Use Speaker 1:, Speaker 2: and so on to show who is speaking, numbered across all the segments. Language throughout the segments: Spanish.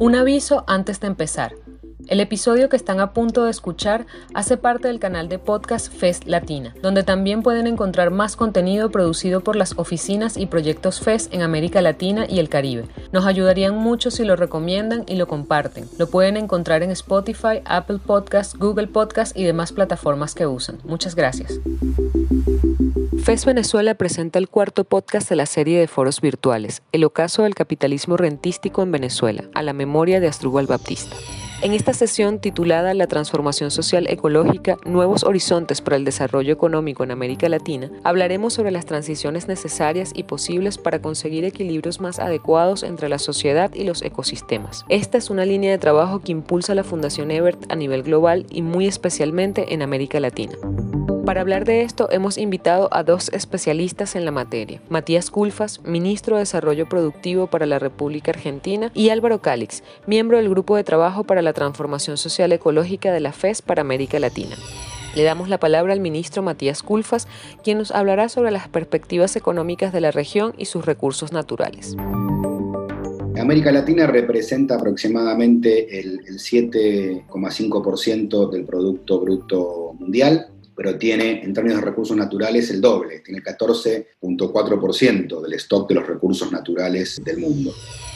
Speaker 1: Un aviso antes de empezar. El episodio que están a punto de escuchar hace parte del canal de podcast FES Latina, donde también pueden encontrar más contenido producido por las oficinas y proyectos FES en América Latina y el Caribe. Nos ayudarían mucho si lo recomiendan y lo comparten. Lo pueden encontrar en Spotify, Apple Podcasts, Google Podcasts y demás plataformas que usan. Muchas gracias. FES Venezuela presenta el cuarto podcast de la serie de foros virtuales, El ocaso del capitalismo rentístico en Venezuela, a la memoria de Astrubal Baptista. En esta sesión titulada La transformación social ecológica, nuevos horizontes para el desarrollo económico en América Latina, hablaremos sobre las transiciones necesarias y posibles para conseguir equilibrios más adecuados entre la sociedad y los ecosistemas. Esta es una línea de trabajo que impulsa la Fundación Ebert a nivel global y muy especialmente en América Latina. Para hablar de esto hemos invitado a dos especialistas en la materia, Matías Culfas, ministro de Desarrollo Productivo para la República Argentina, y Álvaro Cálix, miembro del Grupo de Trabajo para la Transformación Social Ecológica de la FES para América Latina. Le damos la palabra al ministro Matías Culfas, quien nos hablará sobre las perspectivas económicas de la región y sus recursos naturales.
Speaker 2: América Latina representa aproximadamente el, el 7,5% del Producto Bruto Mundial pero tiene en términos de recursos naturales el doble, tiene el 14.4% del stock de los recursos naturales del mundo.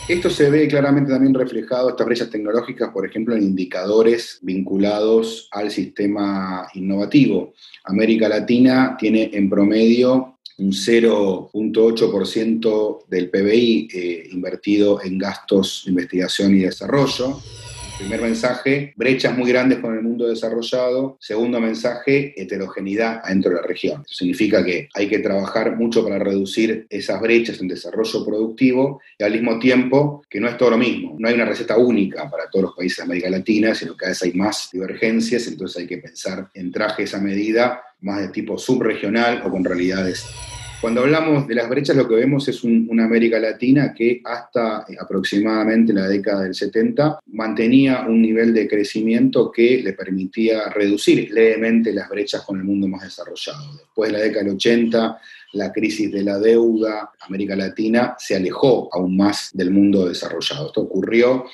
Speaker 2: Esto se ve claramente también reflejado, estas brechas tecnológicas, por ejemplo, en indicadores vinculados al sistema innovativo. América Latina tiene en promedio un 0.8% del PBI eh, invertido en gastos de investigación y desarrollo Primer mensaje, brechas muy grandes con el mundo desarrollado. Segundo mensaje, heterogeneidad dentro de la región. Eso significa que hay que trabajar mucho para reducir esas brechas en desarrollo productivo y al mismo tiempo que no es todo lo mismo. No hay una receta única para todos los países de América Latina, sino que cada vez hay más divergencias, entonces hay que pensar en trajes a medida más de tipo subregional o con realidades cuando hablamos de las brechas, lo que vemos es una América Latina que hasta eh, aproximadamente la década del 70 mantenía un nivel de crecimiento que le permitía reducir levemente las brechas con el mundo más desarrollado. Después de la década del 80, la crisis de la deuda, América Latina se alejó aún más del mundo desarrollado. Esto ocurrió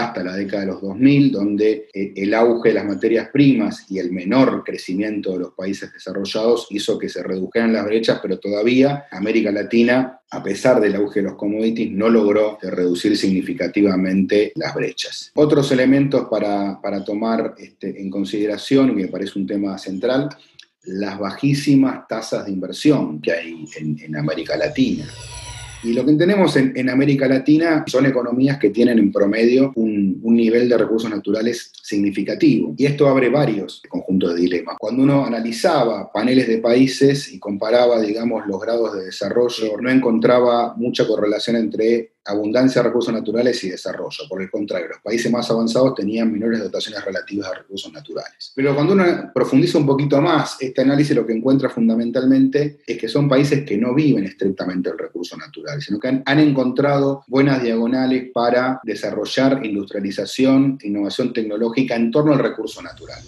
Speaker 2: hasta la década de los 2000, donde eh, el auge de las materias primas y el menor crecimiento de los países desarrollados hizo que se redujeran las brechas, pero todavía América Latina, a pesar del auge de los commodities, no logró reducir significativamente las brechas. Otros elementos para, tomar este, en consideración, que me parece un tema central, las bajísimas tasas de inversión que hay en América Latina. Y lo que tenemos en, América Latina son economías que tienen en promedio un, nivel de recursos naturales significativo. Y esto abre varios conjuntos de dilemas. Cuando uno analizaba paneles de países y comparaba, digamos, los grados de desarrollo, no encontraba mucha correlación entre abundancia de recursos naturales y desarrollo. Por el contrario, los países más avanzados tenían menores dotaciones relativas de recursos naturales. Pero cuando uno profundiza un poquito más, este análisis lo que encuentra fundamentalmente es que son países que no viven estrictamente el recurso natural, sino que han, han encontrado buenas diagonales para desarrollar industrialización, innovación tecnológica en torno al recurso natural.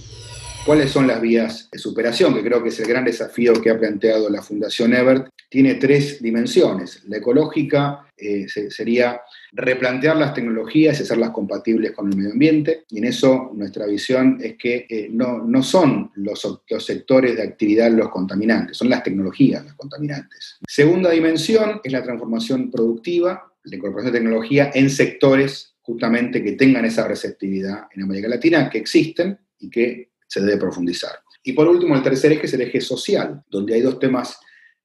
Speaker 2: ¿Cuáles son las vías de superación? Que creo que es el gran desafío que ha planteado la Fundación Ebert. Tiene tres dimensiones. La ecológica eh, sería replantear las tecnologías y hacerlas compatibles con el medio ambiente. Y en eso nuestra visión es que eh, no, no, son los, los sectores de actividad los contaminantes, son las tecnologías las contaminantes. Segunda dimensión es la transformación productiva, la incorporación de tecnología en sectores justamente que tengan esa receptividad en América Latina, que existen y que se debe profundizar. Y por último, el tercer eje es el eje social, donde hay dos temas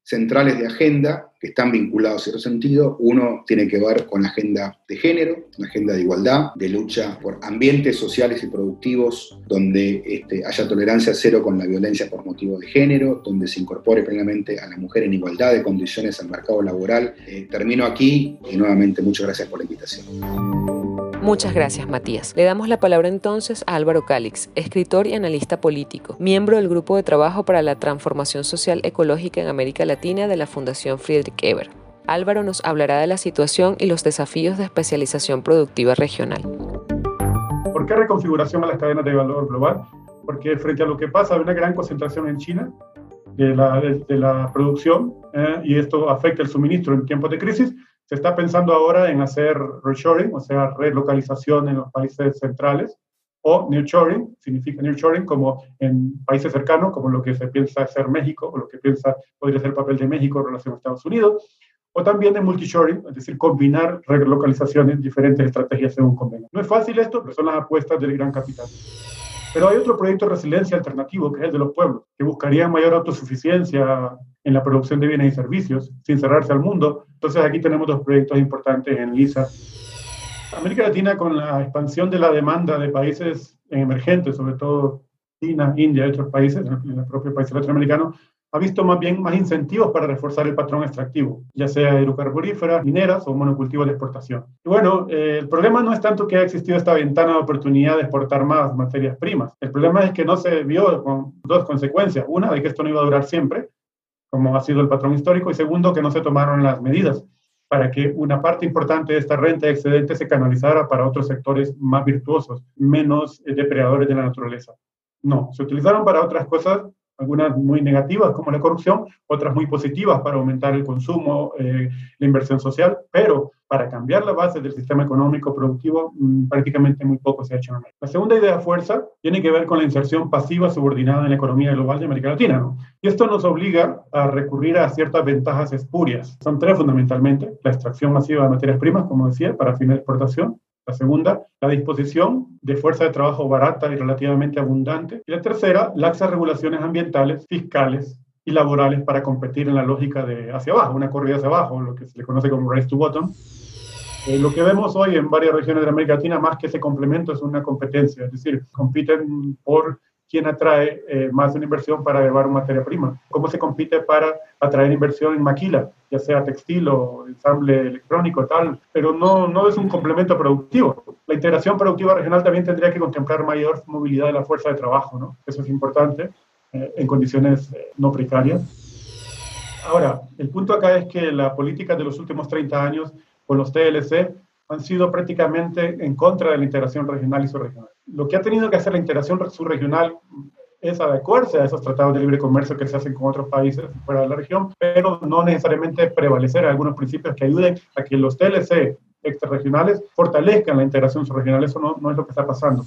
Speaker 2: centrales de agenda que están vinculados en cierto sentido. Uno tiene que ver con la agenda de género, una agenda de igualdad, de lucha por ambientes sociales y productivos donde este, haya tolerancia cero con la violencia por motivo de género, donde se incorpore plenamente a la mujer en igualdad de condiciones al mercado laboral. Eh, termino aquí y nuevamente muchas gracias por la invitación.
Speaker 1: Muchas gracias, Matías. Le damos la palabra entonces a Álvaro Cálix, escritor y analista político, miembro del Grupo de Trabajo para la Transformación Social Ecológica en América Latina de la Fundación Friedrich Ebert. Álvaro nos hablará de la situación y los desafíos de especialización productiva regional.
Speaker 3: ¿Por qué reconfiguración a las cadenas de valor global? Porque frente a lo que pasa, hay una gran concentración en China de la, de, la producción eh, y esto afecta el suministro en tiempos de crisis, se está pensando ahora en hacer reshoring, o sea, relocalización en los países centrales, o nearshoring, significa nearshoring como en países cercanos, como lo que se piensa hacer México, o lo que piensa podría ser el papel de México en relación a Estados Unidos, o también de multishoring, es decir, combinar relocalizaciones, diferentes estrategias según convenga. No es fácil esto, pero son las apuestas del gran capital. Pero hay otro proyecto de resiliencia alternativo, que es el de los pueblos, que buscaría mayor autosuficiencia en la producción de bienes y servicios, sin cerrarse al mundo. Entonces aquí tenemos dos proyectos importantes en LISA. América Latina, con la expansión de la demanda de países emergentes, sobre todo China, India y otros países, en el propio país latinoamericano, ha visto más bien más incentivos para reforzar el patrón extractivo, ya sea hidrocarburíferas, mineras o monocultivos de exportación. Y bueno, eh, el problema no es tanto que ha existido esta ventana de oportunidad de exportar más materias primas. El problema es que no se vio con dos consecuencias. Una, de que esto no iba a durar siempre, como ha sido el patrón histórico, y segundo, que no se tomaron las medidas para que una parte importante de esta renta excedente se canalizara para otros sectores más virtuosos, menos depredadores de la naturaleza. No, se utilizaron para otras cosas algunas muy negativas como la corrupción, otras muy positivas para aumentar el consumo, eh, la inversión social, pero para cambiar la base del sistema económico productivo mm, prácticamente muy poco se ha hecho en América. La segunda idea fuerza tiene que ver con la inserción pasiva subordinada en la economía global de América Latina. ¿no? Y esto nos obliga a recurrir a ciertas ventajas espurias. Son tres fundamentalmente. La extracción masiva de materias primas, como decía, para fines de exportación. La segunda, la disposición de fuerza de trabajo barata y relativamente abundante. Y la tercera, laxas regulaciones ambientales, fiscales y laborales para competir en la lógica de hacia abajo, una corrida hacia abajo, lo que se le conoce como race to bottom. Eh, lo que vemos hoy en varias regiones de América Latina, más que ese complemento, es una competencia, es decir, compiten por quién atrae eh, más una inversión para llevar materia prima, cómo se compite para atraer inversión en maquila, ya sea textil o ensamble electrónico, tal, pero no, no es un complemento productivo. La integración productiva regional también tendría que contemplar mayor movilidad de la fuerza de trabajo, ¿no? Eso es importante eh, en condiciones eh, no precarias. Ahora, el punto acá es que la política de los últimos 30 años con los TLC han sido prácticamente en contra de la integración regional y subregional. Lo que ha tenido que hacer la integración subregional es adecuarse a esos tratados de libre comercio que se hacen con otros países fuera de la región, pero no necesariamente prevalecer algunos principios que ayuden a que los TLC extrarregionales fortalezcan la integración subregional. Eso no, no es lo que está pasando.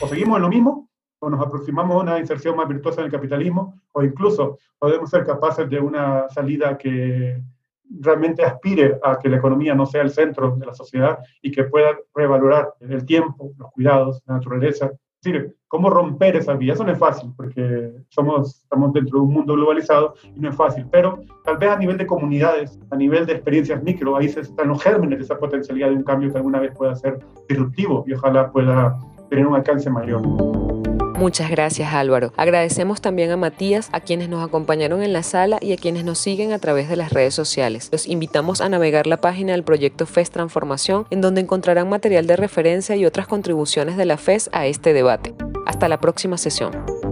Speaker 3: O seguimos en lo mismo, o nos aproximamos a una inserción más virtuosa en el capitalismo, o incluso podemos ser capaces de una salida que realmente aspire a que la economía no sea el centro de la sociedad y que pueda revalorar el tiempo, los cuidados, la naturaleza. Es decir, cómo romper esa vía. Eso no es fácil porque somos, estamos dentro de un mundo globalizado y no es fácil, pero tal vez a nivel de comunidades, a nivel de experiencias micro, ahí están los gérmenes de esa potencialidad de un cambio que alguna vez pueda ser disruptivo y ojalá pueda tener un alcance mayor.
Speaker 1: Muchas gracias Álvaro. Agradecemos también a Matías, a quienes nos acompañaron en la sala y a quienes nos siguen a través de las redes sociales. Los invitamos a navegar la página del proyecto FES Transformación, en donde encontrarán material de referencia y otras contribuciones de la FES a este debate. Hasta la próxima sesión.